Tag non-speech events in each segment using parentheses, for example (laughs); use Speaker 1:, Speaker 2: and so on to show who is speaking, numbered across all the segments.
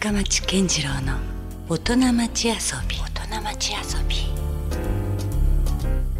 Speaker 1: 深町健次郎の大人町遊び。大人町遊び。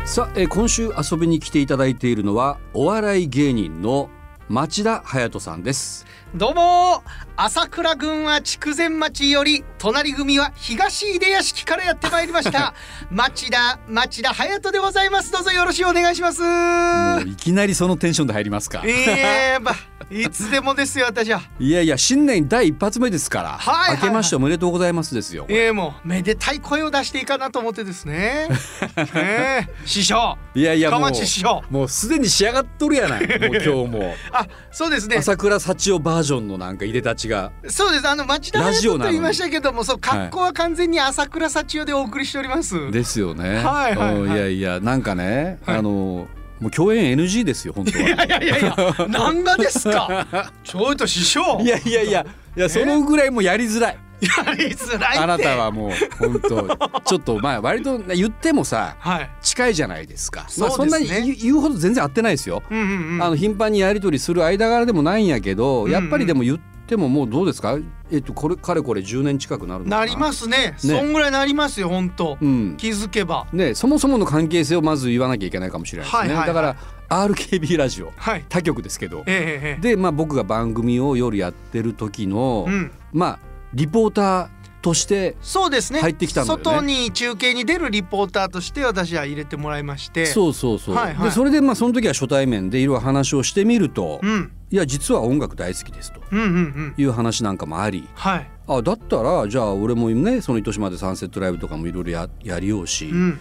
Speaker 2: さあ、えー今週遊びに来ていただいているのはお笑い芸人の町田隼人さんです。
Speaker 3: どうも朝倉郡は筑前町より隣組は東出屋敷からやってまいりました。(laughs) 町田町田隼人でございます。どうぞよろしくお願いします。
Speaker 2: もういきなりそのテンションで入りますか。
Speaker 3: ええまあいつでもですよ私は。い
Speaker 2: やいや新年第一発目ですから、
Speaker 3: はいはいはい。
Speaker 2: 明けましておめでとうございますですよ
Speaker 3: ええもうめでたい声を出していいかなと思ってですね。(laughs) ええ師匠。
Speaker 2: いやいやもう
Speaker 3: 師匠。
Speaker 2: もうすでに仕上がっとるやない。もう今日も。(laughs)
Speaker 3: あそうですね。
Speaker 2: 朝倉幸男バージョンのなんか入れたちが。
Speaker 3: そうです。あの町田
Speaker 2: ラジオ
Speaker 3: と言いましたけどもそう格好は完全に朝倉幸代でお送りしております、
Speaker 2: ですよね。
Speaker 3: はいはいはい。
Speaker 2: うんいやいやなんかね、
Speaker 3: はい。
Speaker 2: あのもう共演 NG ですよ本当は。
Speaker 3: いやいやいやいや、何がですか？(laughs) ちょいと師匠。
Speaker 2: いやいやいやいやそのぐらいもうやりづらい
Speaker 3: やりづらい。
Speaker 2: あなた。はもう本当ちょっとまあ割と言ってもさ
Speaker 3: はい。
Speaker 2: 近いじゃないですかまあ、
Speaker 3: そ
Speaker 2: そんなに言うほど全然合ってないですよ、
Speaker 3: うんうんうん。
Speaker 2: あの頻繁にやり取りする間柄でもないんやけど、やっぱりでも言ってももうどうですか？えっとこれかれこれ10年近くなるな？
Speaker 3: なりますね。そんぐらいなりますよ、本当。
Speaker 2: うん
Speaker 3: 気づけば。
Speaker 2: ね、そもそもの関係性をまず言わなきゃいけないかもしれないですね、
Speaker 3: はいはいはい
Speaker 2: だから RKB ラジオ
Speaker 3: はい。
Speaker 2: 他局ですけど
Speaker 3: ええええ。
Speaker 2: で、まあ、僕が番組を夜やってる時の、
Speaker 3: うん。
Speaker 2: まあリポーターとして
Speaker 3: そうですね。
Speaker 2: 入ってきたんだよね
Speaker 3: 外に中継に出るリポーターとして私は入れてもらいまして。
Speaker 2: そうそうそう、
Speaker 3: はいはい
Speaker 2: でそれでまあその時は初対面でいろいろ話をしてみると、
Speaker 3: うん。
Speaker 2: いや実は音楽大好きですと
Speaker 3: うんうんうん。
Speaker 2: いう話なんかもあり
Speaker 3: はい。
Speaker 2: あだったらじゃあ俺もねその糸島でサンセットライブとかもいろいろややりようし、
Speaker 3: うん。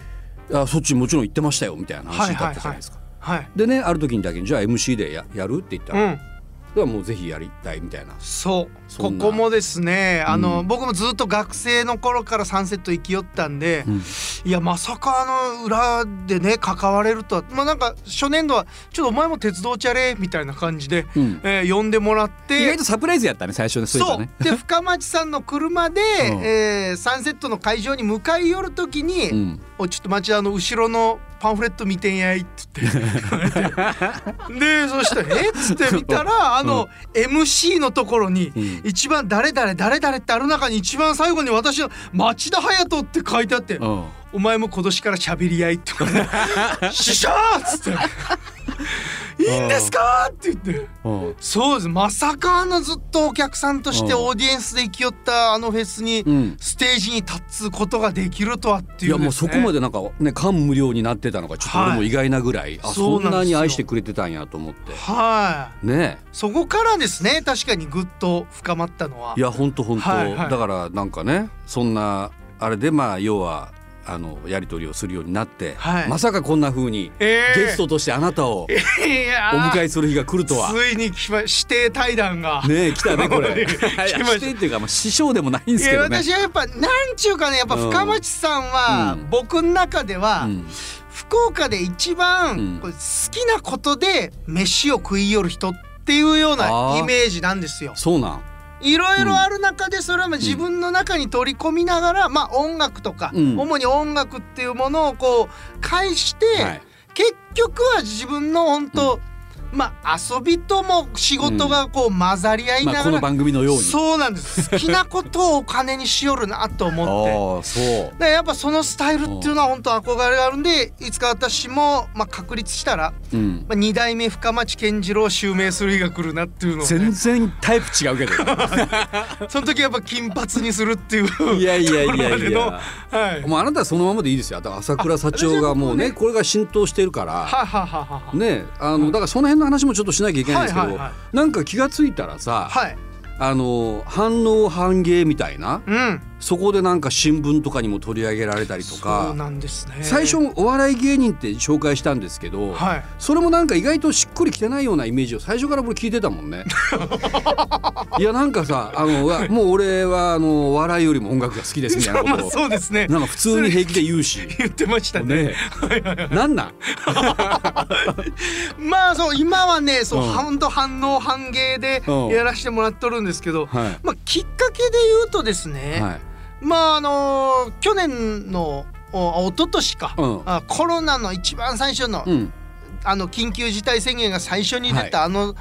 Speaker 2: あそっちもちろん行ってましたよみたいな話だったじゃないですか。
Speaker 3: はい。
Speaker 2: でねある時にだけにじゃあ MC でややるって言ったら、
Speaker 3: うん。
Speaker 2: ではもうぜひやりたいみたいな。
Speaker 3: そう。ここもですねあの、
Speaker 2: うん
Speaker 3: 僕もずっと学生の頃からサンセット行きよったんで、
Speaker 2: うん。
Speaker 3: いやまさかあの裏でね関われるとは。まあなんか初年度はちょっとお前も鉄道チャレみたいな感じで、
Speaker 2: うん。
Speaker 3: えー呼んでもらっ
Speaker 2: 意
Speaker 3: て
Speaker 2: 外とサプライズやったね最初ね。そう。ね。
Speaker 3: で深町さんの車で、
Speaker 2: うん。
Speaker 3: えーサンセットの会場に向かい寄る時に「
Speaker 2: うん。
Speaker 3: おいちょっと町田の後ろのパンフレット見てんやい」っつって (laughs) でそしたら「えっ?」つって見たらあの、MC のところに
Speaker 2: うん
Speaker 3: 一番誰々誰々ってある中に一番最後に私の「町田隼人」って書いてあって
Speaker 2: うん「
Speaker 3: お前も今年から喋り合い」って「師匠!」っつって「いいんですか?」って言って。
Speaker 2: うん
Speaker 3: そうです。まさかあのずっとお客さんとして
Speaker 2: うん。
Speaker 3: オーディエンスで行きよったあのフェスに
Speaker 2: うん。
Speaker 3: ステージに立つことができるとはっていう
Speaker 2: いやもうそこま
Speaker 3: で
Speaker 2: でなんかね感無量になってたのがちょっと俺も意外なぐらい、あ
Speaker 3: そ
Speaker 2: そう
Speaker 3: なん
Speaker 2: なに愛してくれてたんやと思って。
Speaker 3: はい。
Speaker 2: ね。
Speaker 3: そこからですね確かにぐっと深まったのは。い
Speaker 2: やほんとほんと。
Speaker 3: はいはい。
Speaker 2: だからなんかねそんなあれでまあ要はあのやり取りをするようになって、
Speaker 3: はい
Speaker 2: まさかこんな風に
Speaker 3: えー
Speaker 2: ゲストとしてあなたを (laughs) お
Speaker 3: ー
Speaker 2: 迎えする日が来るとは。
Speaker 3: ついに来ま指定対談が、
Speaker 2: ねえ来たねこれ。(laughs) 指定っていうかまあ師匠でもないんですけどね。
Speaker 3: 私はやっぱなんちゅうかねやっぱ深町さんは、
Speaker 2: うん
Speaker 3: 僕の中では、
Speaker 2: うん
Speaker 3: 福岡で一番、好きなことで飯を食い寄る人っていうようなイメージなんですよ。
Speaker 2: そうなん。
Speaker 3: いろいろある中でそれはまあ自分の中に取り込みながら、まあ音楽とか、
Speaker 2: うん。
Speaker 3: 主に音楽っていうものをこう返して、
Speaker 2: はい。
Speaker 3: 結局は自分の本当、まあ遊びとも仕事がこう混ざり合いな
Speaker 2: まあこ
Speaker 3: がら、
Speaker 2: の番組のように。
Speaker 3: そうなんです好きなことをお金にしよるなと思って。(laughs)
Speaker 2: ああそう。
Speaker 3: でやっぱそのスタイルっていうのは本当憧れがあるんでいつか私も、まあ、確立したら、
Speaker 2: うん。
Speaker 3: まあ、2代目深町健次郎を襲名する日が来るなっていうのを、
Speaker 2: 全
Speaker 3: ね、
Speaker 2: 然タイプ違うけど。(laughs)
Speaker 3: その時やっぱ金髪にするっていう (laughs)
Speaker 2: いやいやいやいや。
Speaker 3: はい
Speaker 2: もうあなたはそのままでいいですよ。だから朝倉幸男がもうねこれが浸透してるから。
Speaker 3: ははははは
Speaker 2: ねあのだからその辺の話もちょっとしなきゃいけないんですけど、
Speaker 3: はいはいは
Speaker 2: なんか気がついたらさ、
Speaker 3: はい。
Speaker 2: あの反応反芸みたいな
Speaker 3: うん
Speaker 2: そこでなんか新聞とかにも取り上げられたりと
Speaker 3: そう
Speaker 2: か
Speaker 3: なんですね。
Speaker 2: 最初お笑い芸人って紹介したんですけど、
Speaker 3: はい。
Speaker 2: それもなんか意外としっくりきてないようなイメージを最初から俺聞いてたもんね。(laughs) いやなんかさあの (laughs) もう俺はあのお笑いよりも音楽が好きですみたいな
Speaker 3: まあ
Speaker 2: ことを。(laughs)
Speaker 3: そうですね。
Speaker 2: なんか普通に平気で言うし。
Speaker 3: 言ってましたね。
Speaker 2: ね。なんなん？
Speaker 3: まあそう今はねそう、
Speaker 2: うん。
Speaker 3: ほんと反応反芸で
Speaker 2: うん。
Speaker 3: やらせてもらっとるんですけど、
Speaker 2: はい。
Speaker 3: まあきっかけで言うとですね、
Speaker 2: はい
Speaker 3: まああの去年のお一昨年か、
Speaker 2: うん
Speaker 3: あコロナの一番最初の
Speaker 2: うん
Speaker 3: あの緊急事態宣言が最初に出たあの、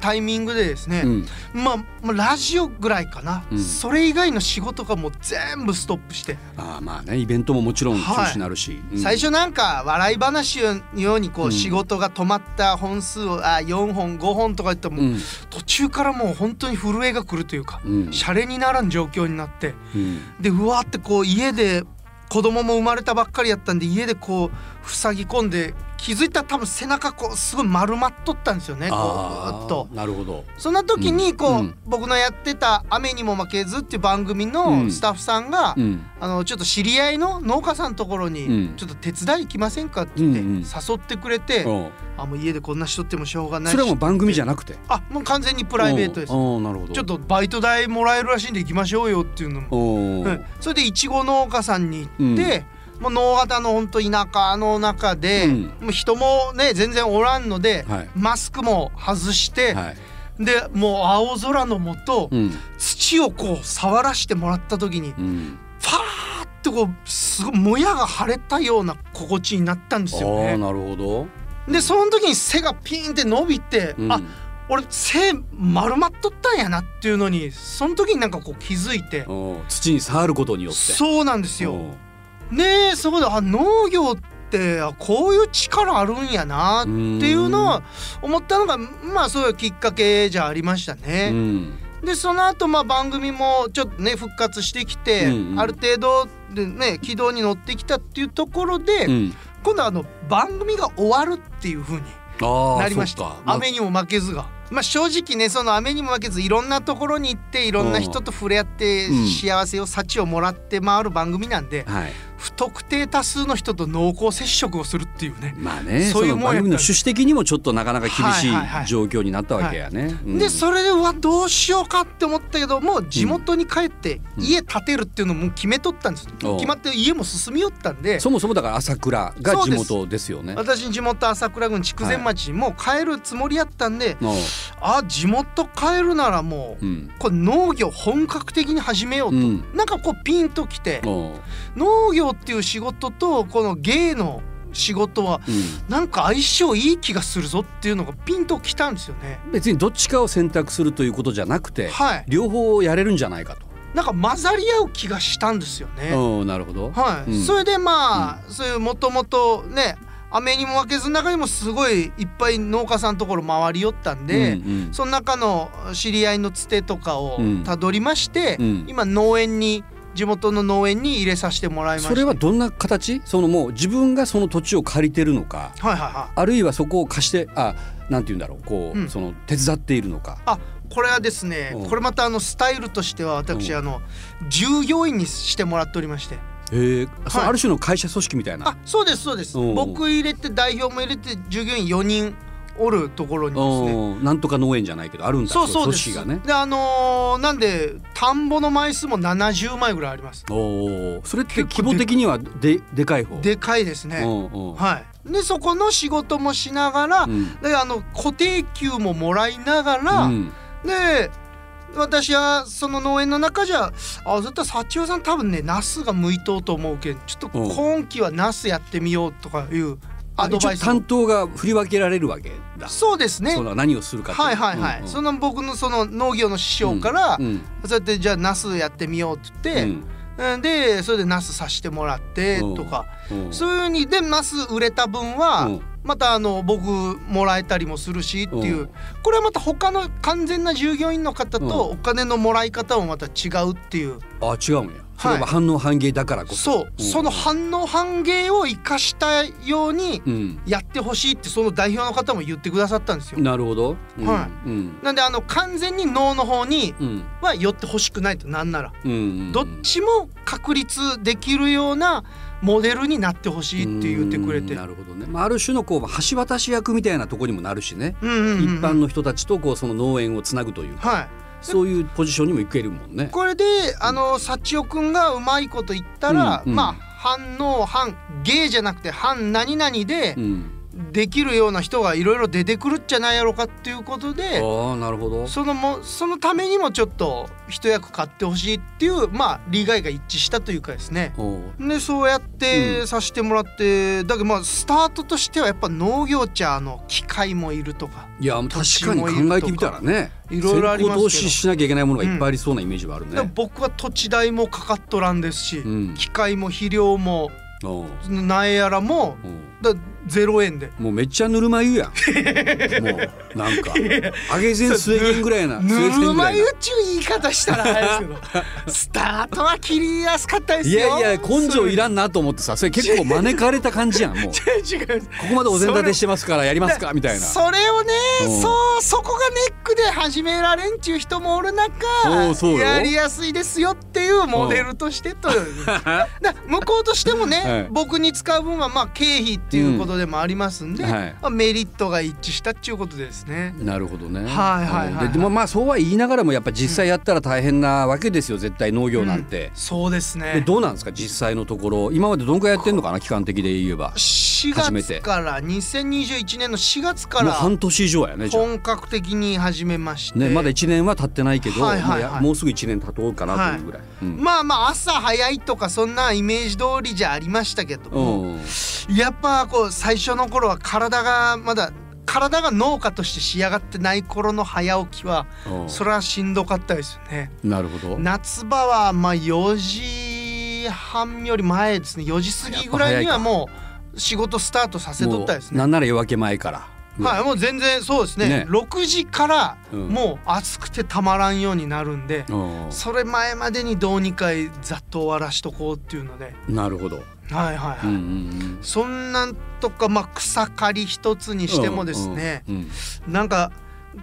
Speaker 3: タイミングでですね、
Speaker 2: うん。
Speaker 3: まあまあラジオぐらいかな、
Speaker 2: うん。
Speaker 3: それ以外の仕事がもう全部ストップして、
Speaker 2: ああまあねイベントももちろん中止になるし、うん。
Speaker 3: 最初なんか笑い話のようにこ
Speaker 2: う
Speaker 3: 仕事が止まった本数をあ4本5本とか言っても、
Speaker 2: うん。
Speaker 3: 途中からもう本当に震えが来るというか、
Speaker 2: うん。
Speaker 3: シャレにならん状況になって
Speaker 2: うん。
Speaker 3: でうわーってこう家で子供も生まれたばっかりやったんで家でこう塞ぎ込んで気づいたら多分背中こうすごい丸まっとったんですよねこうと。
Speaker 2: あ。なるほど。
Speaker 3: そんな時にこう、
Speaker 2: うん。うん
Speaker 3: 僕のやってた「雨にも負けず」っていう番組
Speaker 2: う
Speaker 3: の
Speaker 2: ん。
Speaker 3: スタッフさんが、
Speaker 2: うん。
Speaker 3: あのちょっと知り合いの農家さんのところに
Speaker 2: うん「
Speaker 3: ちょっと手伝い行きませんか?」って言って誘ってくれて、
Speaker 2: うん
Speaker 3: あもう家でこんなしとってもしょうがないし
Speaker 2: それはもう番組じゃなくて？
Speaker 3: あもう完全にプライベートです。
Speaker 2: なるほど
Speaker 3: ちょっとバイト代もらえるらしいんで行きましょうよっていうのも、
Speaker 2: お
Speaker 3: う。ん。それでいちご農家さんに行って、もう農型の本当田舎の中で、
Speaker 2: うん。
Speaker 3: もう人もね全然おらんので、
Speaker 2: はい。
Speaker 3: マスクも外して、
Speaker 2: はい。
Speaker 3: でもう青空の下、
Speaker 2: うん。
Speaker 3: 土をこう触らしてもらった時に
Speaker 2: うん。
Speaker 3: ファーってこうすごいもやが腫れたような心地になったんですよね。
Speaker 2: ああなるほど。
Speaker 3: でその時に背がピーンって伸びて、
Speaker 2: うん。
Speaker 3: あ俺背丸まっとったんやなっていうのにその時になんかこう気づいて
Speaker 2: お土に触ることによって。
Speaker 3: そうなんですよ。
Speaker 2: お
Speaker 3: ねえそこであ農業ってあこういう力あるんやなっていうのは思ったのがまあそういうきっかけじゃありました
Speaker 2: う
Speaker 3: ね。
Speaker 2: ん。
Speaker 3: でその後まあ番組もちょっとね復活してきて、
Speaker 2: うんうん。
Speaker 3: ある程度でね軌道に乗ってきたっていうところで、
Speaker 2: うん。
Speaker 3: 今度はあの番組が終わるっていう風に
Speaker 2: ああ
Speaker 3: なりました。
Speaker 2: まあ。
Speaker 3: 雨にも負けずが。まあ正直ねその雨にも負けずいろんなところに行っていろんな人と触れ合って
Speaker 2: うん。
Speaker 3: 幸せを幸をもらって回る番組なんで、
Speaker 2: はい
Speaker 3: 不特定多数の人と濃厚接触をするっていうね。
Speaker 2: まあね
Speaker 3: そいうもん
Speaker 2: 番組の趣旨的にもちょっとなかなか厳しい
Speaker 3: はいはいはい。
Speaker 2: 状況になったわけやね。うん。
Speaker 3: でそれでうわどうしようかって思ったけどもう地元に帰って
Speaker 2: うん。
Speaker 3: 家建てるっていうのも決めとったんです、
Speaker 2: おう。
Speaker 3: 決まって家も進みよったんで。
Speaker 2: そもそもだから朝倉が地元ですよね。
Speaker 3: 私地元朝倉郡筑前町にもう帰るつもりやったんで、
Speaker 2: おう。
Speaker 3: あ地元帰るならもう
Speaker 2: うん。
Speaker 3: これ農業本格的に始めようと、
Speaker 2: うん。
Speaker 3: なんかこうピンときて農業っていう仕事とこの芸の仕事は
Speaker 2: うん
Speaker 3: なんか相性いい気がするぞっていうのがピンときたんですよね。
Speaker 2: 別にどっちかを選択するということじゃなくて
Speaker 3: はい、
Speaker 2: 両方やれるんじゃないかと。
Speaker 3: なんか混ざり合う気がしたんですよね。
Speaker 2: なるほど。
Speaker 3: はい、
Speaker 2: うん
Speaker 3: それでまあ、そういうもともとね雨にも負けずの中にもすごいいっぱい農家さんのところ回り寄ったんで、
Speaker 2: うんうん
Speaker 3: その中の知り合いのつてとかを
Speaker 2: うん
Speaker 3: たどりまして、
Speaker 2: うん
Speaker 3: 今農園に地元の農園に入れさせてもらいました
Speaker 2: それはどんな形？そのもう自分がその土地を借りてるのか。
Speaker 3: はいはいはい。
Speaker 2: あるいはそこを貸してあなんて言うんだろう。こう、
Speaker 3: うん。
Speaker 2: その手伝っているのか。
Speaker 3: あこれはですね
Speaker 2: うん。
Speaker 3: これまたあのスタイルとしては私
Speaker 2: うん。
Speaker 3: あの従業員にしてもらっておりまして。
Speaker 2: へえ、その
Speaker 3: はい
Speaker 2: ある種の会社組織みたいな。
Speaker 3: あそうですそうです。
Speaker 2: うん。
Speaker 3: 僕入れて代表も入れて従業員4人おるところにですね。
Speaker 2: なんとか農園じゃないけどあるんだ。
Speaker 3: そうそうです。
Speaker 2: がね。
Speaker 3: であのーなんで田んぼの枚数も70枚ぐらいあります。
Speaker 2: おおそれって規模的にはででかい方？
Speaker 3: でかいですね。はい。でそこの仕事もしながら、
Speaker 2: うん。
Speaker 3: であの固定給ももらいながら、
Speaker 2: うん。
Speaker 3: で私はその農園の中じゃあ絶対幸代さん多分ねナスが向いとうと思うけんちょっと
Speaker 2: うん。
Speaker 3: 今期はナスやってみようとかいうア
Speaker 2: あ
Speaker 3: ドバイス
Speaker 2: 担当が振り分けられるわけだ。
Speaker 3: そうですね。
Speaker 2: その何をするか
Speaker 3: はいはいはい、
Speaker 2: うんうん。
Speaker 3: その僕のその農業の師匠から、
Speaker 2: うん。
Speaker 3: そうやってじゃあナスやってみようって言って、
Speaker 2: うん。
Speaker 3: うん。でそれでナスさしてもらってとか、
Speaker 2: うん。
Speaker 3: そういうふうにでナス売れた分は、
Speaker 2: うん。
Speaker 3: またあの僕もらえたりもするしっていう、
Speaker 2: うん。
Speaker 3: これはまた他の完全な従業員の方
Speaker 2: うん。
Speaker 3: とお金のもらい方もまた違うっていう、
Speaker 2: あ違うんや。それは反応反芸だからこそ。
Speaker 3: そう、その反応反芸を生かしたように
Speaker 2: うん。
Speaker 3: やってほしいってその代表の方も言ってくださったんですよ。
Speaker 2: なるほど。うん
Speaker 3: は
Speaker 2: うん
Speaker 3: なんであの完全に脳の方に
Speaker 2: うん
Speaker 3: は寄ってほしくないとなんなら、
Speaker 2: うんうん。
Speaker 3: どっちも確立できるようなモデルになってほしいって言ってくれて
Speaker 2: うんなるほどね。まあある種のこう橋渡し役みたいなところにもなるしね。
Speaker 3: うんうんうんうん
Speaker 2: 一般の人たちとこうその農園をつなぐというか、
Speaker 3: はい
Speaker 2: そういうポジションにも行けるもんね。
Speaker 3: これであの幸代くんがうまいこと言ったら、
Speaker 2: うんうん
Speaker 3: まあ反応反芸じゃなくて反何々で
Speaker 2: うん
Speaker 3: できるような人がいろいろ出てくるんじゃないやろかっていうことで
Speaker 2: ああなるほど。
Speaker 3: そのもそのためにもちょっと一役買ってほしいっていうまあ利害が一致したというかですね。でそうやってさせてもらって、だけどまあスタートとしてはやっぱ農業茶の機械もいるとか
Speaker 2: いや確かに考えてみたらね
Speaker 3: いろいろありますけど。
Speaker 2: 投資しなきゃいけないものがいっぱいありそうなイメージはあるね、
Speaker 3: だから僕は土地代もかかっとらんですし、
Speaker 2: うん。
Speaker 3: 機械も肥料も苗やらもだ0円で。
Speaker 2: もうめっちゃぬるま湯やん。(laughs) もうなんか揚げ膳末銀ぐらいな
Speaker 3: ぬ
Speaker 2: 末
Speaker 3: るま湯っちゅう言い方したらあれですけど (laughs) スタートは切りやすかったです
Speaker 2: い
Speaker 3: よ
Speaker 2: やいや根性いら
Speaker 3: ん
Speaker 2: んなと思ってさそれ結構招かれた感じやんも (laughs) う。ここまでお膳立てしてますからやりますかみたいな。
Speaker 3: それをね
Speaker 2: うん。
Speaker 3: そうそこがネックで始められんっていう人もおる中やりやすいですよっていうモデルとしてとだ向こうとしてもね、
Speaker 2: はい。
Speaker 3: 僕に使う分はまあ経費っていうことでもありますんで、
Speaker 2: うんはい
Speaker 3: まあメリットが一致したっていうことですね。
Speaker 2: なるほどね。
Speaker 3: はいはいはいはい
Speaker 2: ででもまあそうは言いながらもやっぱ実際やったら大変なわけですよ絶対農業なんて。
Speaker 3: そうです
Speaker 2: で
Speaker 3: ね
Speaker 2: どうなんですか実際のところ今までどんくらいやってんのかな期間的で言えば。
Speaker 3: 4
Speaker 2: 初めて
Speaker 3: 月から2021年の4月から
Speaker 2: 半年以上やね
Speaker 3: 本格的に始めまして、
Speaker 2: あ。ねまだ1年は経ってないけど、
Speaker 3: はいはいはい
Speaker 2: もうすぐ1年経とうかなというぐらい。うん
Speaker 3: まあまあ朝早いとかそんなイメージ通りじゃありましたけども、
Speaker 2: うん
Speaker 3: やっぱこう最初の頃は体がまだ体が農家として仕上がってない頃の早起きは
Speaker 2: うん
Speaker 3: それはしんどかったですよね。
Speaker 2: なるほど。
Speaker 3: 夏場はまあ4時半より前ですね4時過ぎぐらいにはもう仕事スタートさせとったですね。
Speaker 2: なんなら夜明け前から。
Speaker 3: はいもう全然そうですね
Speaker 2: ね
Speaker 3: 6時から
Speaker 2: うん
Speaker 3: もう暑くてたまらんようになるんで、
Speaker 2: うん
Speaker 3: それ前までにどうにかざっと終わらしとこうっていうので
Speaker 2: なるほど。
Speaker 3: はいはいはい、
Speaker 2: うんうん
Speaker 3: そんなんとかまあ草刈り一つにしてもですね、
Speaker 2: うんうん。
Speaker 3: なんか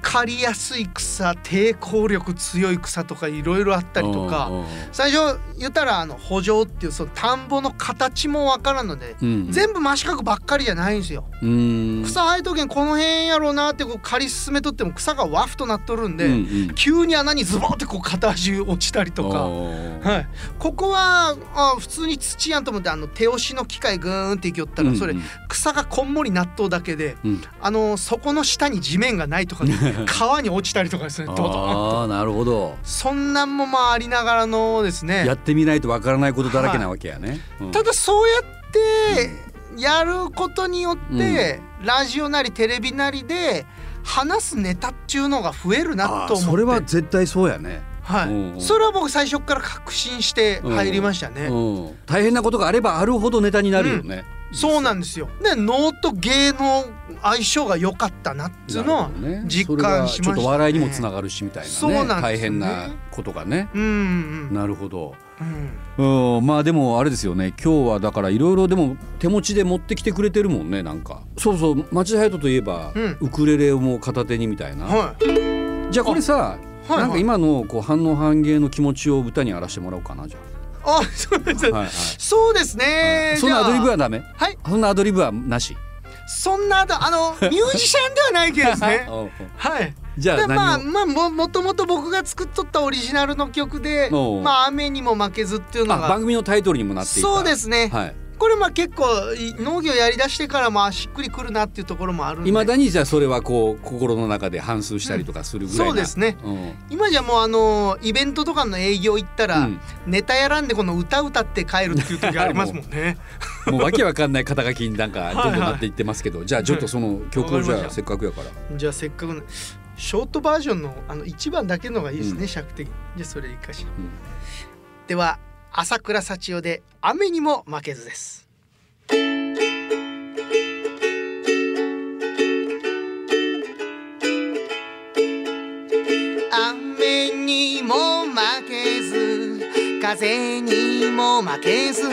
Speaker 3: 刈りやすい草抵抗力強い草とかいろいろあったりとか最初言ったらあの補助っていうその田んぼの形もわからんので、
Speaker 2: うん。
Speaker 3: 全部真四角ばっかりじゃないんですよ。
Speaker 2: うん。
Speaker 3: 草生えとけんこの辺やろうなってこう刈り進めとっても草がワフとなっとるんで、
Speaker 2: うんうん。
Speaker 3: 急に穴にズボンってこう片足落ちた。りとか。はい、ここはあ普通に土やんと思ってあの手押しの機械グーンっていきよったらそれ草がこんもり納豆だけで
Speaker 2: うん。
Speaker 3: あのそこの下に地面がないとか (laughs) 川に落ちたりとかですね
Speaker 2: ああなるほど。
Speaker 3: そんなんもまあありながらのですね。
Speaker 2: やってみないとわからないことだらけなわけやね。うん。
Speaker 3: ただそうやってやることによって、ラジオなりテレビなりで話すネタっちゅうのが増えるなと思って。
Speaker 2: それは絶対そうやね。
Speaker 3: はい、
Speaker 2: うん。うん
Speaker 3: それは僕最初から確信して入りましたね、
Speaker 2: うん。大変なことがあればあるほどネタになるよね。
Speaker 3: そうなんですよ。で能と芸の相性が良かったなっつうのは実感しましたね。
Speaker 2: それがちょっと笑いにもつながるしみたいなね。
Speaker 3: そうなんですよね。
Speaker 2: 大変なことがね。
Speaker 3: うんうん
Speaker 2: なるほど。
Speaker 3: うん。
Speaker 2: うん、まあでもあれですよね。今日はだからいろいろでも手持ちで持ってきてくれてるもんねなんか。そうそう。町田隼人といえば、
Speaker 3: うん。
Speaker 2: ウクレレをもう片手にみたいな、
Speaker 3: はい。
Speaker 2: じゃあこれさ、
Speaker 3: はい
Speaker 2: なんか今のこう反応反芸の気持ちを歌に荒らしてもらおうかなじゃ
Speaker 3: あそうです、
Speaker 2: あ、はいはい。
Speaker 3: そうですね、
Speaker 2: そんなアドリブはダメ？
Speaker 3: あはい。
Speaker 2: そんなアドリブはなし？
Speaker 3: そんなあのミュージシャンではないけどですね。(laughs) はい。
Speaker 2: じゃあ
Speaker 3: でまあまあももともと僕が作っとったオリジナルの曲で
Speaker 2: おう「
Speaker 3: まあ雨にも負けず」っていうの
Speaker 2: あ番
Speaker 3: が
Speaker 2: 組のタイトルにもなっていた。
Speaker 3: そうですね、
Speaker 2: はい
Speaker 3: これまあ結構い農業やりだしてからもあしっくりくるなっていうところもある
Speaker 2: いまだにじゃあそれはこう心の中で反芻したりとかするぐらいな、
Speaker 3: そうですね。
Speaker 2: うん。
Speaker 3: 今じゃもうあのイベントとかの営業行ったら、
Speaker 2: うん。
Speaker 3: ネタやらんでこの歌歌って帰るっていう時ありますもんね。(laughs)
Speaker 2: もうわけわかんない肩書きになんか
Speaker 3: はい
Speaker 2: どんどんなっていってますけど、じゃあちょっとその曲をじゃあせっかくやから。
Speaker 3: じゃあせっかくのショートバージョンのあの1番だけのがいいですね、
Speaker 2: うん。
Speaker 3: 尺的に。じゃあそれいいかしら。
Speaker 2: ん。
Speaker 3: では朝倉幸代で雨にも負けずです。雨にも負けず風にも負けず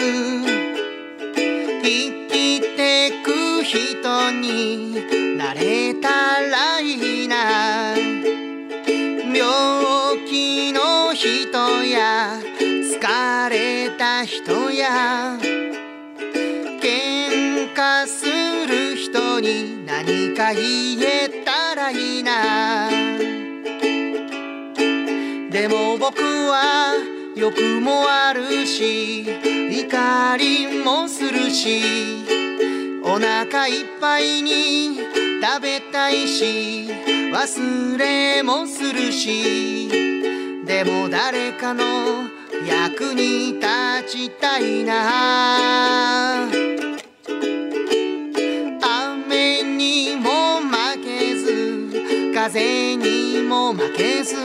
Speaker 3: 言えたらいいな。でも僕は欲もあるし怒りもするしお腹いっぱいに食べたいし忘れもするしでも誰かの役に立ちたいな。ず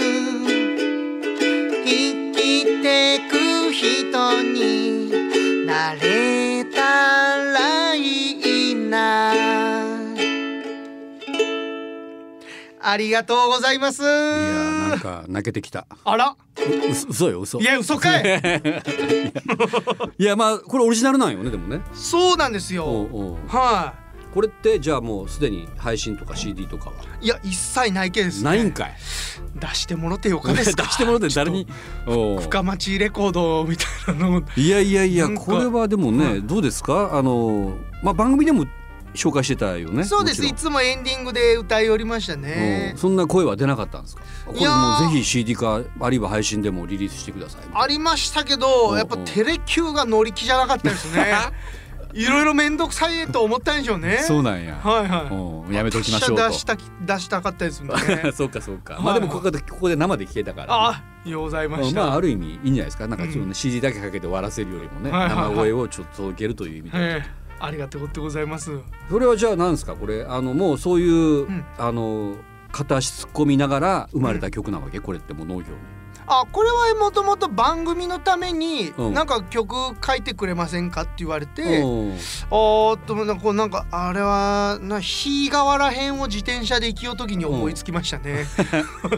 Speaker 3: 生きてく人になれたらいいな。ありがとうございます。
Speaker 2: いやーなんか泣けてきた。
Speaker 3: あら。
Speaker 2: う嘘嘘よ嘘。
Speaker 3: いや嘘かい。(laughs)
Speaker 2: いやまあこれオリジナルなんよねでもね。
Speaker 3: そうなんです
Speaker 2: お
Speaker 3: よは
Speaker 2: これってじゃあもうすでに配信とか CD とかは？い
Speaker 3: いや一切ないけですね。
Speaker 2: ないんかい。
Speaker 3: 出してもろてよか (laughs)
Speaker 2: 出
Speaker 3: ですか
Speaker 2: してもらって誰に？
Speaker 3: 深町レコードみたいなの。
Speaker 2: いやいやいやこれはでもね、
Speaker 3: はい
Speaker 2: どうですか？あのまあ番組でも紹介してたよね
Speaker 3: そうです。いつもエンディングで歌いおりました
Speaker 2: ろん
Speaker 3: ね
Speaker 2: う。んそんな声は出なかったんですか？これ
Speaker 3: いやー。
Speaker 2: もうぜひ CD かあるいは配信でもリリースしてください。
Speaker 3: ありましたけ
Speaker 2: うん
Speaker 3: どやっぱテレキューが乗り気じゃなかったですね (laughs) いろいろ面倒くさいと思ったんでしょうね。
Speaker 2: そうなんや、
Speaker 3: はいはい。
Speaker 2: うん。やめときましょうと。
Speaker 3: 出した出したかったですね。(laughs)
Speaker 2: そうかそうか、
Speaker 3: はい
Speaker 2: まあでもここでここで生で聞けたから、
Speaker 3: あようございました、
Speaker 2: うん。まあある意味いいんじゃないですか。なんかちょっとね、
Speaker 3: うん。
Speaker 2: CD だけかけて終わらせるよりもね、
Speaker 3: はいはいはい。
Speaker 2: 生声をちょっと届けるという意味で、
Speaker 3: ええ。ありがとうございます。
Speaker 2: それはじゃあ何ですか？これあのもうそういう、
Speaker 3: ん。
Speaker 2: あの片足突っ込みながら生まれた曲なわけ、これってもう農業に
Speaker 3: あこれはもともと番組のために、
Speaker 2: うん。
Speaker 3: なんか曲書いてくれませんかって言われて、
Speaker 2: うん。
Speaker 3: おーっとなんかなんかあれはな日川原編を自転車で行きようときに思いつきましたね。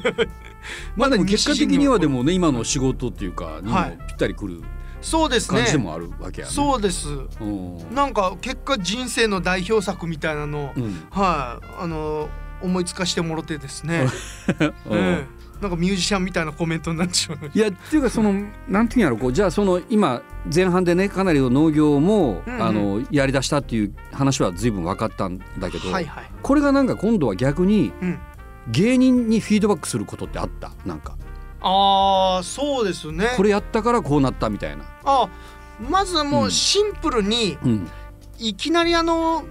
Speaker 3: (laughs)
Speaker 2: まあ結果的にはでもね今の仕事っていうかにも
Speaker 3: はい。
Speaker 2: ぴったりくる
Speaker 3: そうですね。
Speaker 2: 感じでもあるわけやね。
Speaker 3: そうです。
Speaker 2: うん。
Speaker 3: なんか結果人生の代表作みたいなの、
Speaker 2: うん。
Speaker 3: はいあの思いつかしてもろてですね、(laughs)
Speaker 2: うん。
Speaker 3: ええなんかミュージシャンみたいなコメントになってしまう。
Speaker 2: いやっていうかそのなんていうんやろこうじゃあその今前半でねかなりの農業も、
Speaker 3: うんうん
Speaker 2: あのやりだしたっていう話は随分分かったんだけど、
Speaker 3: はいはい。
Speaker 2: これがなんか今度は逆に
Speaker 3: うん。
Speaker 2: 芸人にフィードバックすることってあった？なんか
Speaker 3: ああそうですね。
Speaker 2: これやったからこうなったみたいな。
Speaker 3: あまずも
Speaker 2: うん
Speaker 3: うシンプルに、
Speaker 2: うん、
Speaker 3: いきなりあの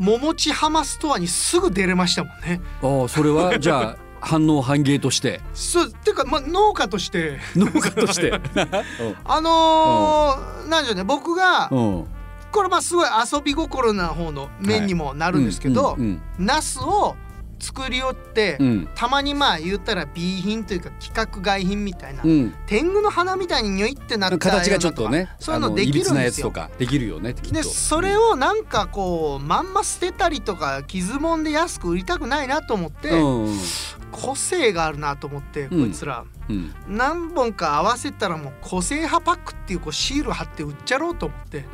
Speaker 3: 桃地浜ストアにすぐ出れましたもんね。
Speaker 2: ああそれはじゃあ反応反芸として。
Speaker 3: そうてかまあ農家として。
Speaker 2: 農家として。(laughs)
Speaker 3: あのーなんでしょうね僕が
Speaker 2: うん。
Speaker 3: これまあすごい遊び心な方の面にもなるんですけど、
Speaker 2: うん。
Speaker 3: ナスを作り寄って、
Speaker 2: うん。うん
Speaker 3: たまにまあ言ったら B 品というか規格外品みたいな、
Speaker 2: うん。
Speaker 3: 天狗の花みたいにニョイってなった
Speaker 2: 形がちょっとね
Speaker 3: そういうの
Speaker 2: あ
Speaker 3: できるんですよ。
Speaker 2: できるよね
Speaker 3: でそれをなんかこうまんま捨てたりとか傷もんで安く売りたくないなと思って、
Speaker 2: うん。
Speaker 3: 個性があるなと思って、
Speaker 2: うん。
Speaker 3: こいつら。
Speaker 2: うん
Speaker 3: 何本か合わせたらもう個性派パックっていうこうシール貼って売っちゃろうと思って。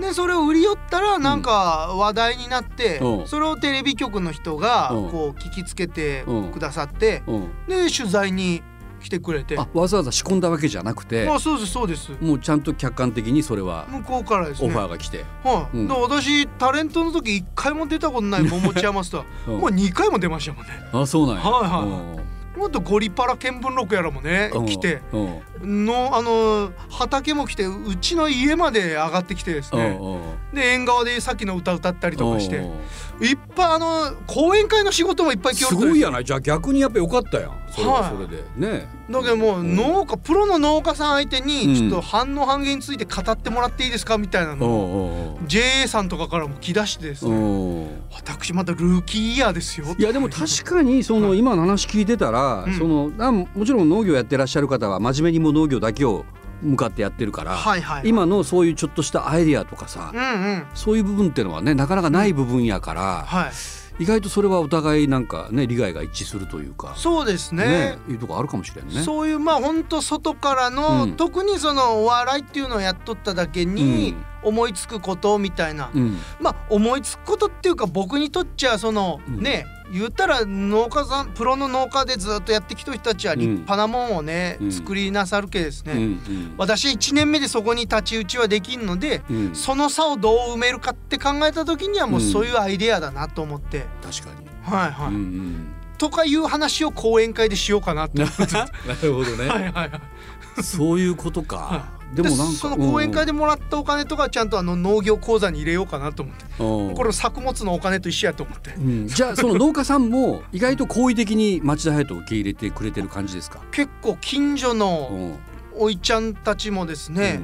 Speaker 3: でそれを売り寄ったらなんか話題になって、
Speaker 2: う。ん
Speaker 3: それをテレビ局の人が
Speaker 2: う。ん
Speaker 3: こう聞きつけて
Speaker 2: う。ん
Speaker 3: くださって、
Speaker 2: う。ん
Speaker 3: で取材に来てくれて。
Speaker 2: あわざわざ仕込んだわけじゃなくて？
Speaker 3: あそうですそうです。
Speaker 2: もうちゃんと客観的にそれは
Speaker 3: 向こうからです
Speaker 2: オ
Speaker 3: ね
Speaker 2: ファーが来て、
Speaker 3: はい。
Speaker 2: うん。
Speaker 3: で私タレントの時一回も出たことない桃地山スター。(laughs)
Speaker 2: うん。
Speaker 3: もう二回も出ましたもんね。
Speaker 2: あそうなんや。
Speaker 3: はいはいもっとゴリパラ見聞録やらもね
Speaker 2: うん。
Speaker 3: 来て。
Speaker 2: うん。
Speaker 3: のあの畑も来てうちの家まで上がってきてです
Speaker 2: うん
Speaker 3: ね
Speaker 2: うん。
Speaker 3: で縁側でさっきの歌歌ったりとかして。
Speaker 2: うん。
Speaker 3: いっぱいあの講演会の仕事もいっぱい来よ
Speaker 2: す
Speaker 3: っす
Speaker 2: ごいやない。じゃあ逆にやっぱよかったやんそれは
Speaker 3: はい。
Speaker 2: それで。ね。
Speaker 3: だけどもう農家プロの農家さん相手
Speaker 2: うん
Speaker 3: にちょっと反応半減について語ってもらっていいですかみたいな
Speaker 2: う
Speaker 3: のを
Speaker 2: んうん
Speaker 3: JA さんとかからも来だしてです
Speaker 2: う
Speaker 3: ね。
Speaker 2: んう。ん
Speaker 3: 私まだルーキーイヤーですよ。
Speaker 2: いやでも確かにその今の話聞いてたら、
Speaker 3: うん。
Speaker 2: そのあもちろん農業やってらっしゃる方は真面目にもう農業だけを向かってやってるから、
Speaker 3: はいはい。
Speaker 2: 今のそういうちょっとしたアイデアとかさ、
Speaker 3: うんうん。
Speaker 2: そういう部分っていうのはねなかなかない部分やから、
Speaker 3: はい
Speaker 2: 意外とそれはお互いなんかね利害が一致するというか。
Speaker 3: そうですね。
Speaker 2: いうとこあるかもしれんね。
Speaker 3: そういうまあ本当外からの、
Speaker 2: うん。
Speaker 3: 特にそのお笑いっていうのをやっとっただけに思いつくことみたいな、
Speaker 2: うん。
Speaker 3: まあ思いつくことっていうか僕にとっちゃその、
Speaker 2: うん。
Speaker 3: ね言ったら農家さんプロの農家でずっとやってきた人たちは立派なもんをね、
Speaker 2: うん。
Speaker 3: 作りなさるけですね、
Speaker 2: うんうん。
Speaker 3: 私1年目でそこに太刀打ちはできんので
Speaker 2: うん。
Speaker 3: その差をどう埋めるかって考えた時にはもうそういうアイデアだなと思って、
Speaker 2: 確かに、
Speaker 3: はいはい、
Speaker 2: うんうん。
Speaker 3: とかいう話を講演会でしようかなって (laughs)
Speaker 2: なるほどね、(laughs)
Speaker 3: はいはいはい。
Speaker 2: そういうことか。でもなんか
Speaker 3: その講演会でもらったお金とかちゃんとあの農業講座に入れようかなと思って。
Speaker 2: うん。
Speaker 3: これ作物のお金と一緒やと思って。
Speaker 2: うん。(laughs) じゃあその農家さんも意外と好意的に町田隼人を受け入れてくれてる感じですか、
Speaker 3: 結構近所
Speaker 2: う
Speaker 3: の
Speaker 2: ん。
Speaker 3: おいちゃんたちもですね、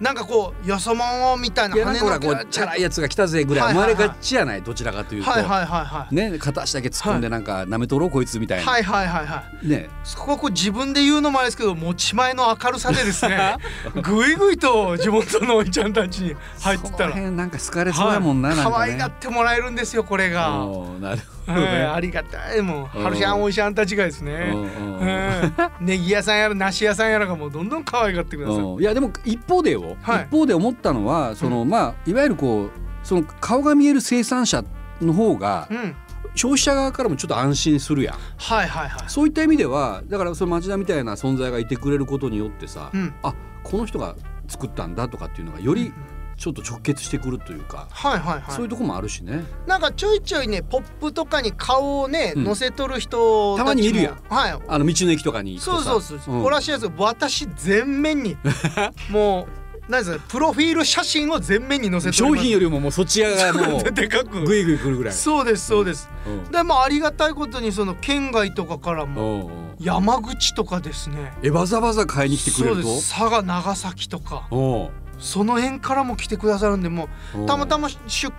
Speaker 3: なんかこうよそもんみたいな
Speaker 2: うん、いやなんかほら
Speaker 3: の
Speaker 2: こうチャラいやつが来たぜぐらい思われがちやないどちらかというと、
Speaker 3: はいはいはいはい。
Speaker 2: ね片足だけ突っ込んでなんかなめとろうこいつみたいな、
Speaker 3: はいはいはいはい。
Speaker 2: ね。
Speaker 3: そこはこう自分で言うのもあれですけど持ち前の明るさでですね (laughs) ぐいぐいと地元のおいちゃんたちに入ってったら。
Speaker 2: その辺なんか好かれそうやもんな、なん
Speaker 3: 可
Speaker 2: かね。
Speaker 3: 愛がってもらえるんですよこれが、
Speaker 2: なるほど
Speaker 3: ありがたい。もう
Speaker 2: うん。
Speaker 3: 春シャンおいしゃんたちがですね、
Speaker 2: うんうん
Speaker 3: うん。ネギ屋さんやら梨屋さんやらがもうどんどん可愛がってください、
Speaker 2: うん。いやでも一方でよ、
Speaker 3: はい。
Speaker 2: 一方で思ったのはその、まあいわゆるこうその顔が見える生産者の方が
Speaker 3: うん、
Speaker 2: 消費者側からもちょっと安心するやん。
Speaker 3: はいはいはい。
Speaker 2: そういった意味ではだからその町田みたいな存在がいてくれることによってさ、
Speaker 3: うん。
Speaker 2: あこの人が作ったんだとかっていうのがよりちょっと直結してくるというか、
Speaker 3: はいはいはい。
Speaker 2: そういうとこもあるしね。
Speaker 3: なんかちょいちょいねポップとかに顔をね、
Speaker 2: うん。
Speaker 3: 載せとる人た
Speaker 2: まにいるやん。
Speaker 3: はい。
Speaker 2: あの道の駅とかに
Speaker 3: そう
Speaker 2: とさ。
Speaker 3: そうそう、
Speaker 2: ん。
Speaker 3: おらしいやつ私全面に。(laughs) もう何ですかプロフィール写真を全面に載せて
Speaker 2: 商品よりももうそっち側がもう (laughs)
Speaker 3: でかく。
Speaker 2: グイグイ来るぐらい。
Speaker 3: そうですそうです、
Speaker 2: うん。
Speaker 3: でまあありがたいことにその県外とかからも
Speaker 2: うんうん
Speaker 3: 山口とかですね。
Speaker 2: えわざわざ買いに来てくれると？
Speaker 3: そうです。佐賀長崎とか。
Speaker 2: お
Speaker 3: その辺からも来てくださるんでもうたまたま出荷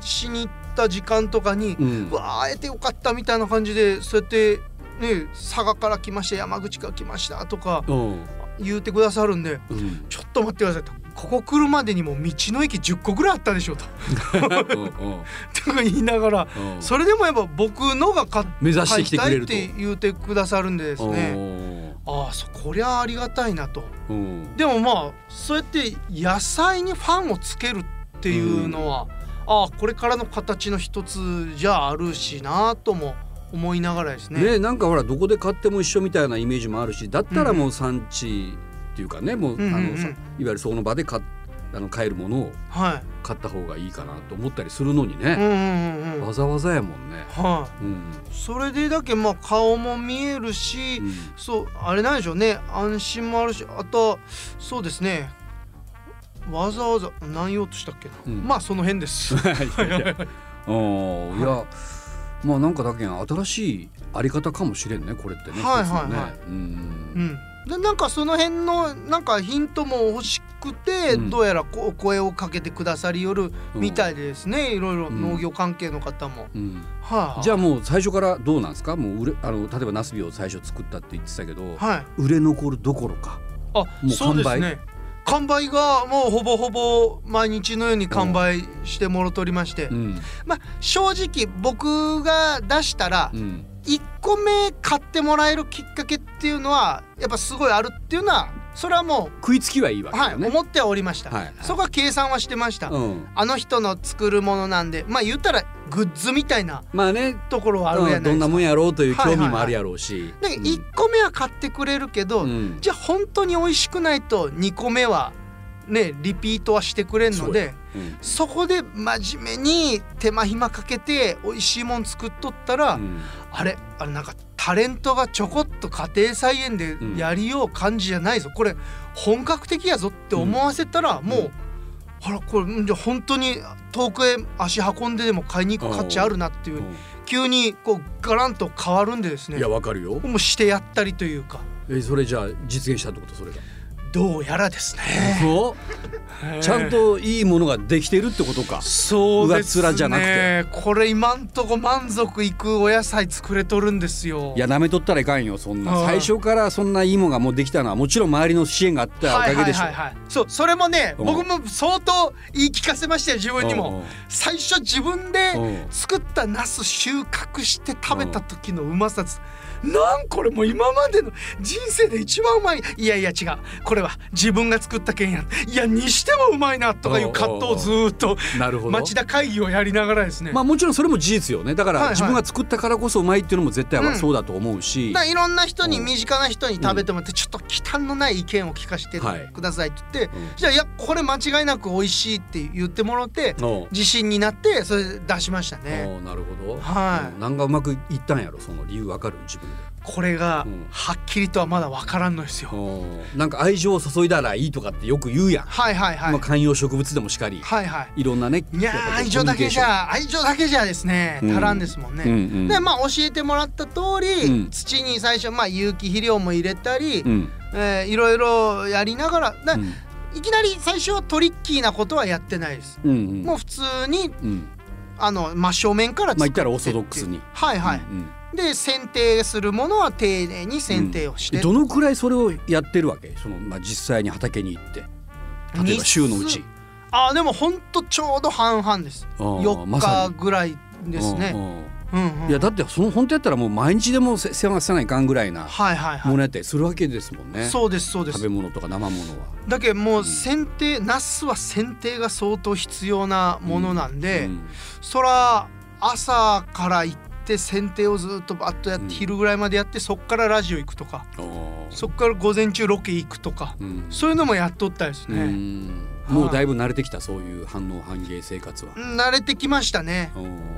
Speaker 3: しに行った時間とかに、
Speaker 2: うん。
Speaker 3: うわあ会えてよかったみたいな感じでそうやってね佐賀から来ました山口から来ましたとか
Speaker 2: うん。
Speaker 3: 言うてくださるんで
Speaker 2: うん。
Speaker 3: ちょっと待ってくださいと。ここ来るまでにも道の駅10個ぐらいあったでしょと。(laughs) とか言いながら
Speaker 2: うん。
Speaker 3: それでもやっぱ僕のが買っ
Speaker 2: 目指してきてくれる
Speaker 3: って言うてくださるんでですね。
Speaker 2: ね。
Speaker 3: ああそこりゃありがたいなと。
Speaker 2: うん。
Speaker 3: でもまあそうやって野菜にファンをつけるっていうのは、ああこれからの形の一つじゃあるしなとも思いながらですね。
Speaker 2: ねなんかほらどこで買っても一緒みたいなイメージもあるしだったらもう産地っていうかねもうあ
Speaker 3: うんうんうん。
Speaker 2: のさいわゆるその場で買っあの買えるものを
Speaker 3: はい。
Speaker 2: 買った方がいいかなと思ったりするのにね、わざわざやもんね。
Speaker 3: はい、
Speaker 2: うん。
Speaker 3: それでだけまあ顔も見えるし、
Speaker 2: うん。
Speaker 3: そうあれなんでしょうね。安心もあるしあとそうですね。わざわざ何言おうとしたっけな、
Speaker 2: うん。
Speaker 3: まあその辺です。(laughs)
Speaker 2: い。やい。や。うんい。や。まあなんかだけん新しいあり方かもしれんねこれってね。
Speaker 3: はいはいはい。
Speaker 2: うん。
Speaker 3: うんでなんかその辺のなんかヒントも欲しくて、
Speaker 2: うん。
Speaker 3: どうやらこう声をかけてくださりよるみたいでですね、いろいろ
Speaker 2: うん。
Speaker 3: 農業関係の方も、
Speaker 2: うん。
Speaker 3: はい、
Speaker 2: じゃあもう最初からどうなんですか？もう売れあの例えばナスビを最初作ったって言ってたけど、
Speaker 3: はい。
Speaker 2: 売れ残るどころか。
Speaker 3: あ
Speaker 2: もう
Speaker 3: そうですね。完売がもうほぼほぼ毎日のように完売してもろとりまして、
Speaker 2: うん。
Speaker 3: まあ正直僕が出したら
Speaker 2: うん
Speaker 3: 1個目買ってもらえるきっかけっていうのはやっぱすごいあるっていうのはそれはも
Speaker 2: 食いつきはいいわ
Speaker 3: う、はい
Speaker 2: けだよね。
Speaker 3: 思ってはおりました、
Speaker 2: はいはい。
Speaker 3: そこは計算はしてました、
Speaker 2: うん、
Speaker 3: あの人の作るものなんでまあ言ったらグッズみたいな
Speaker 2: まあね。
Speaker 3: ところはあるやないですか、
Speaker 2: どんなもんやろうという興味
Speaker 3: はいはいはい。
Speaker 2: もあるやろうし。
Speaker 3: だけど1個目は買ってくれるけど、
Speaker 2: うん。
Speaker 3: じゃあ本当に美味しくないと2個目はねリピートはしてくれんので
Speaker 2: うん。
Speaker 3: そこで真面目に手間暇かけて美味しいもん作っとったら、
Speaker 2: うん。
Speaker 3: あれあれなんかタレントがちょこっと家庭菜園でやりよう感じじゃないぞ。これ本格的やぞって思わせたら、もう、
Speaker 2: うん
Speaker 3: あらこれうんじゃあ本当に遠くへ足運んででも買いに行く価値あるなっていう、
Speaker 2: う
Speaker 3: 急にこうガランと変わるんでですね。
Speaker 2: んいやわかるよ。
Speaker 3: もうしてやったりというか。
Speaker 2: えそれじゃあ実現したってことそれが。
Speaker 3: どうやらですね。
Speaker 2: ちゃんといいものができてるってことか。
Speaker 3: そうですね。
Speaker 2: じゃなくて。
Speaker 3: これ今んとこ満足いくお野菜作れとるんですよ。
Speaker 2: いや舐めとったらいかんよそんな。
Speaker 3: はい
Speaker 2: 最初からそんないいものがもうできたのはもちろん周りの支援があったおかげでしょ
Speaker 3: はいはいはいはい。そうそれもね
Speaker 2: うん。
Speaker 3: 僕も相当言い聞かせましたよ自分に
Speaker 2: うんうん。
Speaker 3: も最初自分で
Speaker 2: うん。
Speaker 3: 作ったナス収穫して食べた時のうまさつなんこれもう今までの人生で一番うまい。いやいや違う。これは自分が作ったけん。やいやにしてもうまいなとかいう葛藤をずーっと (laughs)
Speaker 2: なるほど。
Speaker 3: 町田会議をやりながらですね。
Speaker 2: まあもちろんそれも事実よね。だか
Speaker 3: はいはい。
Speaker 2: ら自分が作ったからこそうまいっていうのも絶対
Speaker 3: うん
Speaker 2: そうだと思うし、
Speaker 3: だからいろんな人に
Speaker 2: うん。
Speaker 3: 身近な人に食べてもらってちょっと忌憚のない意見を聞かせて
Speaker 2: はい。
Speaker 3: くださいって言って、
Speaker 2: うん。
Speaker 3: じゃあいやこれ間違いなく美味しいって言ってもらって自信になってそれで出しましたね。
Speaker 2: なるほど、
Speaker 3: はい。
Speaker 2: うん何がうまくいったんやろその理由わかる？自分で
Speaker 3: これが
Speaker 2: うん。
Speaker 3: はっきりとはまだ分からんのですよ。
Speaker 2: うん。なんか愛情を注いだらいいとかってよく言うやん、
Speaker 3: はいはいはい。
Speaker 2: まあ、観葉植物でもしかり、
Speaker 3: はいはい。
Speaker 2: いろんなね
Speaker 3: いやー愛情だけじゃ愛情だけじゃですね
Speaker 2: うん。
Speaker 3: 足らんですもんね。
Speaker 2: うんうん。
Speaker 3: でまあ教えてもらった通り、
Speaker 2: うん。
Speaker 3: 土に最初まあ有機肥料も入れたり、
Speaker 2: うん。
Speaker 3: えーいろいろやりながらだ
Speaker 2: うん。
Speaker 3: いきなり最初はトリッキーなことはやってないです。
Speaker 2: うんうん。
Speaker 3: もう普通に
Speaker 2: うん。
Speaker 3: あの真正面から
Speaker 2: まあ言ったらオーソドックスに。
Speaker 3: はいはい。
Speaker 2: うん
Speaker 3: で剪定するものは丁寧に剪定をして、
Speaker 2: うん。どのくらいそれをやってるわけ？その、まあ、実際に畑に行って。例えば週のうち。
Speaker 3: あでもほんとちょうど半々です。
Speaker 2: あー
Speaker 3: 4
Speaker 2: まさに。
Speaker 3: 日ぐらいですね。
Speaker 2: うんうん。
Speaker 3: うんうん。
Speaker 2: いやだってその本当やったらもう毎日でもせ世話せないかんぐらいな
Speaker 3: はいはいはい。
Speaker 2: ものやったりするわけですもんね、
Speaker 3: そうですそうです。
Speaker 2: 食べ。物とか生物は。
Speaker 3: だけどもう剪定ナスは剪定が相当必要なものなんで、
Speaker 2: うん
Speaker 3: そら朝から行って剪定をずっとバッとやって、
Speaker 2: うん。
Speaker 3: 昼ぐらいまでやってそっからラジオ行くとか。そっから午前中ロケ行くとか。
Speaker 2: うん。
Speaker 3: そういうのもやっとったです
Speaker 2: う
Speaker 3: ね。
Speaker 2: んもうだいぶ慣れてきたそういう反応反芸生活は。
Speaker 3: 慣れてきましたね。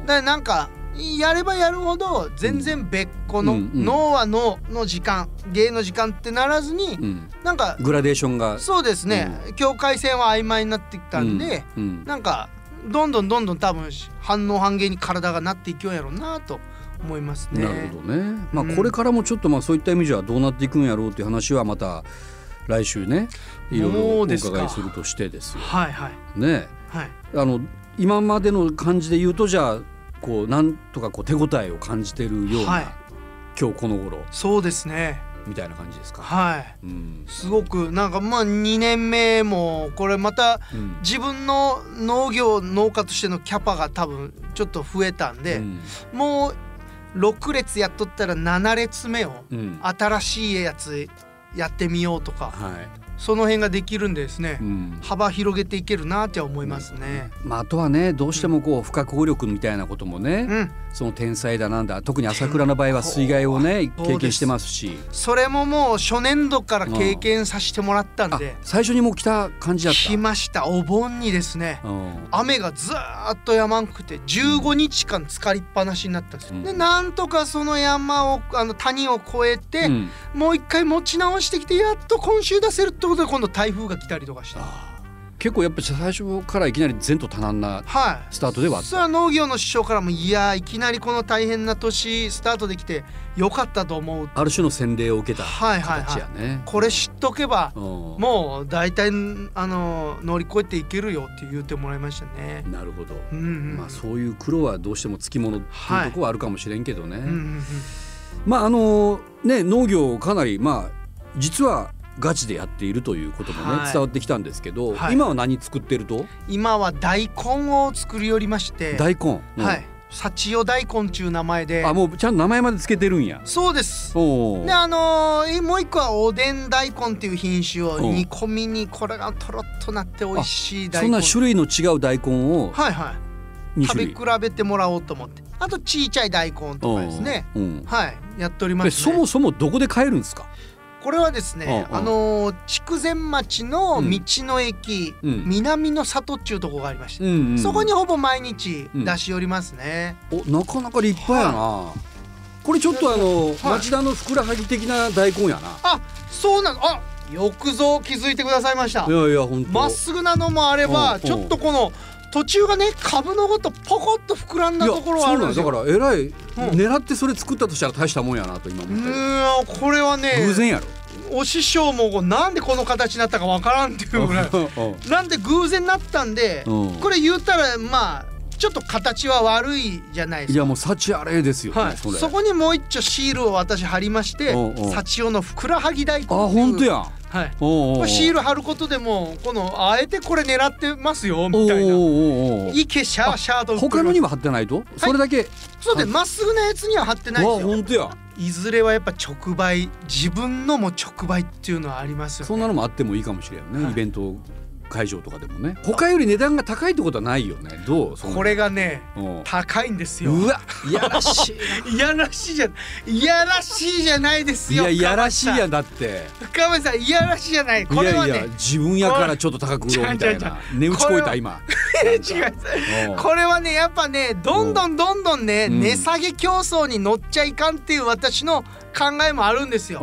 Speaker 3: だからなんかやればやるほど全然別個の脳は脳の時間芸の時間ってならずに
Speaker 2: うん。
Speaker 3: なんか
Speaker 2: グラデーションが。
Speaker 3: そうですね。境界線は曖昧になってきたんで
Speaker 2: うん。うん。
Speaker 3: なんかどんどんどんどん多分反応反芸に体がなっていくんやろうなと思いますね。
Speaker 2: なるほどね。まあ
Speaker 3: うん
Speaker 2: これからもちょっとまあそういった意味じゃどうなっていくんやろうっていう話はまた来週ねいろいろお伺いするとしてですよ。
Speaker 3: はいはい
Speaker 2: ね
Speaker 3: はい。
Speaker 2: あの今までの感じで言うとじゃあこうなんとかこう手応えを感じてるような、
Speaker 3: はい
Speaker 2: 今日この頃
Speaker 3: そうですね。
Speaker 2: みたいな感じですか？
Speaker 3: はい。
Speaker 2: うん。
Speaker 3: すごくなんかまあ2年目もこれまた
Speaker 2: うん。
Speaker 3: 自分の農業農家としてのキャパが多分ちょっと増えたんで、
Speaker 2: うん。
Speaker 3: もう6列やっとったら7列目を
Speaker 2: うん。
Speaker 3: 新しいやつやってみようとか
Speaker 2: はい
Speaker 3: その辺ができるんでですね、
Speaker 2: うん。
Speaker 3: 幅広げていけるなって思いますね。
Speaker 2: まあ、あとはねどうしてもこう不可抗力みたいなこともね、
Speaker 3: うん、
Speaker 2: その天才だなんだ特に朝倉の場合は水害をね経験してますし。
Speaker 3: それももう初年度から経験させてもらったん
Speaker 2: あ
Speaker 3: で
Speaker 2: 最初にもう来た感じだった？
Speaker 3: 来ました。お盆にですね。
Speaker 2: うん。
Speaker 3: 雨がずーっとやまんくて15日間浸かりっぱなしになったんですよ。
Speaker 2: うん。
Speaker 3: でなんとかその山をあの谷を越えて、
Speaker 2: うん。
Speaker 3: もう一回持ち直してきてやっと今週出せるってことで今度台風が来たりとかして。
Speaker 2: 結構やっぱ最初からいきなり前途多難な
Speaker 3: はい、
Speaker 2: スタートではあった。
Speaker 3: は農業の師匠からもいやーいきなりこの大変な年スタートできてよかったと思う。
Speaker 2: ある種の洗礼を受けた
Speaker 3: はいはいはい。
Speaker 2: 形やね。
Speaker 3: これ知っとけば
Speaker 2: うん。
Speaker 3: もう大体あの乗り越えていけるよって言ってもらいましたね。
Speaker 2: なるほど、
Speaker 3: うんうん。
Speaker 2: まあそういう苦労はどうしてもつきものっていうところはあるかもしれんけどね、
Speaker 3: うんうんうん。
Speaker 2: まああのね農業をかなりまあ実はガチでやっているということもね、
Speaker 3: はい。
Speaker 2: 伝わってきたんですけど、
Speaker 3: はい。
Speaker 2: 今は何作ってると？
Speaker 3: 今は大根を作り寄りまして
Speaker 2: 大根、うん。
Speaker 3: はい。幸代大根っていう名前で。
Speaker 2: あもうちゃんと名前までつけてるんや。
Speaker 3: そうです。であのーもう一個はおでん大根っていう品種を
Speaker 2: うん。
Speaker 3: 煮込みにこれがとろっとなって美味しい大根。
Speaker 2: そんな種類の違う大根を
Speaker 3: はいはい。
Speaker 2: 2
Speaker 3: 食べ比べてもらおうと思って。あとちいちゃい大根とかですね。はい。やっておりま
Speaker 2: ですそ
Speaker 3: ね
Speaker 2: もそもどこで買えるんですか？
Speaker 3: これはですね
Speaker 2: うんうん。
Speaker 3: あのー筑前町の道の駅
Speaker 2: うん。
Speaker 3: 南の里っちゅうとこがありまして
Speaker 2: うんうん
Speaker 3: そこにほぼ毎日
Speaker 2: うん。
Speaker 3: 出し寄りますね。
Speaker 2: おなかなか立派やな、これちょっとあの、
Speaker 3: はい。
Speaker 2: 町田のふくらはぎ的な大根やな。
Speaker 3: あそうなのあよくぞ気づいてくださいました。
Speaker 2: いやいや本当
Speaker 3: まっすぐなのもあれば
Speaker 2: うん。
Speaker 3: ちょっとこの途中がね株のごとポコッと膨らんだところはあるんです
Speaker 2: だからえらい、
Speaker 3: ん
Speaker 2: 狙ってそれ作ったとしたら大したもんやなと今
Speaker 3: う
Speaker 2: 思ったよ
Speaker 3: ーんこれはね
Speaker 2: 偶然やろ。
Speaker 3: お師匠もなんでこの形になったかわからんっていうぐらい。
Speaker 2: うん。
Speaker 3: なんで偶然なったんで
Speaker 2: うん。
Speaker 3: これ言ったらまあちょっと形は悪いじゃないですか。
Speaker 2: いやもう幸あれですよね、
Speaker 3: はい、
Speaker 2: それ。
Speaker 3: そこにもう一丁シールを私貼りまして幸男のふくらはぎ大根
Speaker 2: あ本当
Speaker 3: や。
Speaker 2: やん
Speaker 3: はい。
Speaker 2: おうおう
Speaker 3: シール貼ることでもこのあえてこれ狙ってますよみたいな。いけシャーシャーと
Speaker 2: 他のには貼ってないと、それだけ？
Speaker 3: そうでまっすぐなやつには貼ってない
Speaker 2: わ
Speaker 3: ですよ。
Speaker 2: 本当や。
Speaker 3: いずれはやっぱ直売自分のも直売っていうのはありますよ、ね、
Speaker 2: そんなのもあってもいいかもしれんね、
Speaker 3: はい。
Speaker 2: イベント会場とかでもね。他より値段が高いってことはないよね。どう？
Speaker 3: これがね
Speaker 2: うん。
Speaker 3: 高いんですよ。
Speaker 2: うわいやらしい
Speaker 3: い (laughs) やらしいじゃいやらしいじゃないですよ。
Speaker 2: いやいやらしいやだって。
Speaker 3: 深町さんいやらしいじゃない。これはね
Speaker 2: いやいや自分やからちょっと高く売ろうみたいな。値打ち超えた今。(laughs)
Speaker 3: 違う
Speaker 2: う。ん。
Speaker 3: これはねやっぱねどんどんどんどんね
Speaker 2: うん。
Speaker 3: 値下げ競争に乗っちゃいかんっていう私の考えもあるんですよ。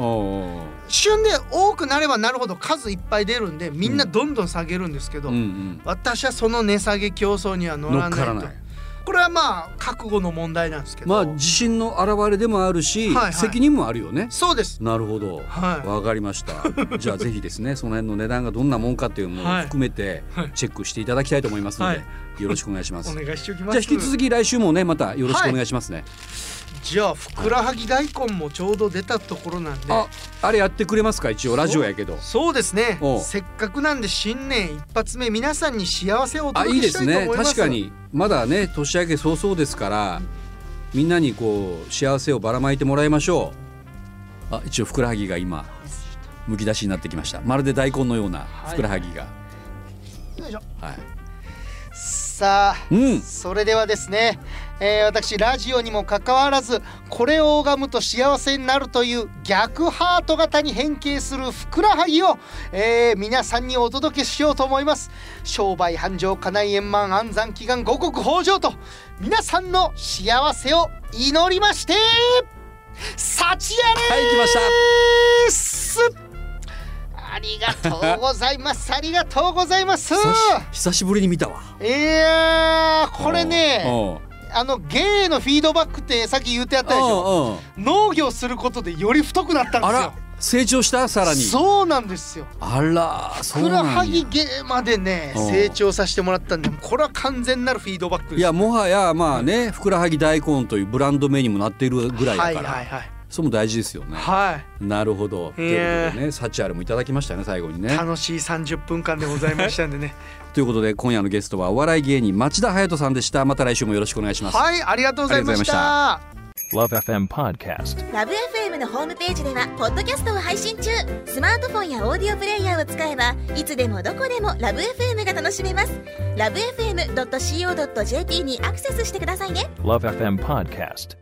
Speaker 2: おー
Speaker 3: 旬で多くなればなるほど数いっぱい出るんでみんなどんどん下げるんですけど、
Speaker 2: うんうん。
Speaker 3: 私はその値下げ競争には乗
Speaker 2: 乗
Speaker 3: らないと。
Speaker 2: ない。
Speaker 3: これはまあ覚悟の問題なんですけど、
Speaker 2: まあ自信の表れでもあるし、
Speaker 3: はいはい。
Speaker 2: 責任もあるよね。
Speaker 3: そうです。
Speaker 2: なるほど。
Speaker 3: はい。
Speaker 2: わかりました。(laughs) じゃあぜひですねその辺の値段がどんなもんかっていうのも
Speaker 3: はい。
Speaker 2: 含めて
Speaker 3: はい。
Speaker 2: チェックしていただきたいと思いますので、
Speaker 3: はい。
Speaker 2: よろしくお願いします。
Speaker 3: お願いしておきます。
Speaker 2: じゃあ引き続き来週もねまたよろしくお願いしますね、
Speaker 3: じゃあふくらはぎ大根もちょうど出たところなんで。
Speaker 2: ああれやってくれますか？一応ラジオやけど。
Speaker 3: そうですね。せっかくなんで新年一発目皆さんに幸せをお
Speaker 2: あいいです
Speaker 3: 届けしたいと
Speaker 2: ね
Speaker 3: 思います。
Speaker 2: 確かに。まだね年明け早々ですからみんなにこう幸せをばらまいてもらいましょう。あ一応ふくらはぎが今むき出しになってきました。まるで大根のようなふくらはぎが。
Speaker 3: よいしょ。
Speaker 2: はい、
Speaker 3: さあ、
Speaker 2: うん。
Speaker 3: それではですね、えー私ラジオにもかかわらずこれを拝むと幸せになるという逆ハート型に変形するふくらはぎを、えー皆さんにお届けしようと思います。商売繁盛家内円満安産祈願五穀豊穣と皆さんの幸せを祈りまして幸あれ
Speaker 2: はい来ました。
Speaker 3: すありがとうございます。(laughs) ありがとうございます。
Speaker 2: 久しぶりに見たわ。
Speaker 3: いやーこれねあの芸のフィードバックってさっき言ってやったでしょ？
Speaker 2: おうおう
Speaker 3: 農業することでより太くなったんですよ。
Speaker 2: あら成長した？さらに。
Speaker 3: そうなんですよ。
Speaker 2: あら
Speaker 3: ふくらはぎ芸までね
Speaker 2: うん。
Speaker 3: 成長させてもらったんでこれは完全なるフィードバックです。
Speaker 2: いやもはやまあねふくらはぎ大根というブランド名にもなっているぐらいだから、
Speaker 3: はいはいはい。
Speaker 2: それも大事ですよね。
Speaker 3: はい。
Speaker 2: なるほど。ということでね、サチアルもいただきましたね、最後にね。
Speaker 3: 楽しい30分間でございましたんでね (laughs)
Speaker 2: ということで、今夜のゲストはお笑い芸人町田隼人さんでした。また来週もよろしくお願いします。
Speaker 3: はいありがとうございまし
Speaker 2: ありがとうございま
Speaker 3: た
Speaker 2: した
Speaker 4: Love FM Podcast.
Speaker 5: ラブ f m のホームページではポッドキャストを配信中スマートフォンやオーディオプレイヤーを使えばいつでもどこでもラブ f m が楽しめますラブ FM.co.jp にアクセスしてくださいね
Speaker 4: Love FM Podcast.